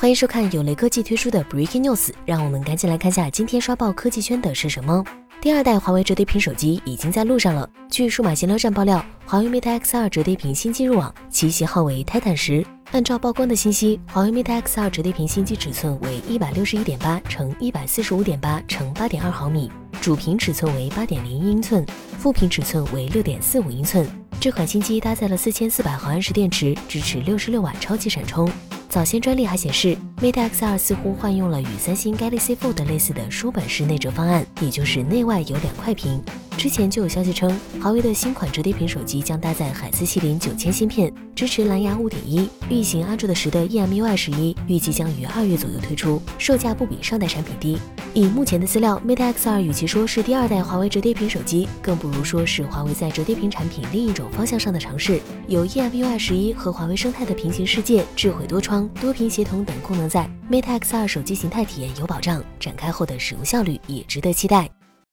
欢迎收看有雷科技推出的 Breaking News，让我们赶紧来看下今天刷爆科技圈的是什么。第二代华为折叠屏手机已经在路上了。据数码闲聊站爆料，华为 Mate X2 折叠屏新机入网，其型号为 Titan 十。按照曝光的信息，华为 Mate X2 折叠屏新机尺寸为一百六十一点八乘一百四十五点八乘八点二毫米，主屏尺寸为八点零一英寸，副屏尺寸为六点四五英寸。这款新机搭载了四千四百毫安时电池，支持六十六瓦超级闪充。早先专利还显示，Mate X2 似乎换用了与三星 Galaxy Fold 类似的书本式内折方案，也就是内外有两块屏。之前就有消息称，华为的新款折叠屏手机将搭载海思麒麟九千芯片，支持蓝牙五点一，运行安卓的十的 EMUI 十一，预计将于二月左右推出，售价不比上代产品低。以目前的资料，Mate X2 与其说是第二代华为折叠屏手机，更不如说是华为在折叠屏产品另一种方向上的尝试。有 EMUI 十一和华为生态的平行世界、智慧多窗、多屏协同等功能在，Mate X2 手机形态体验有保障，展开后的使用效率也值得期待。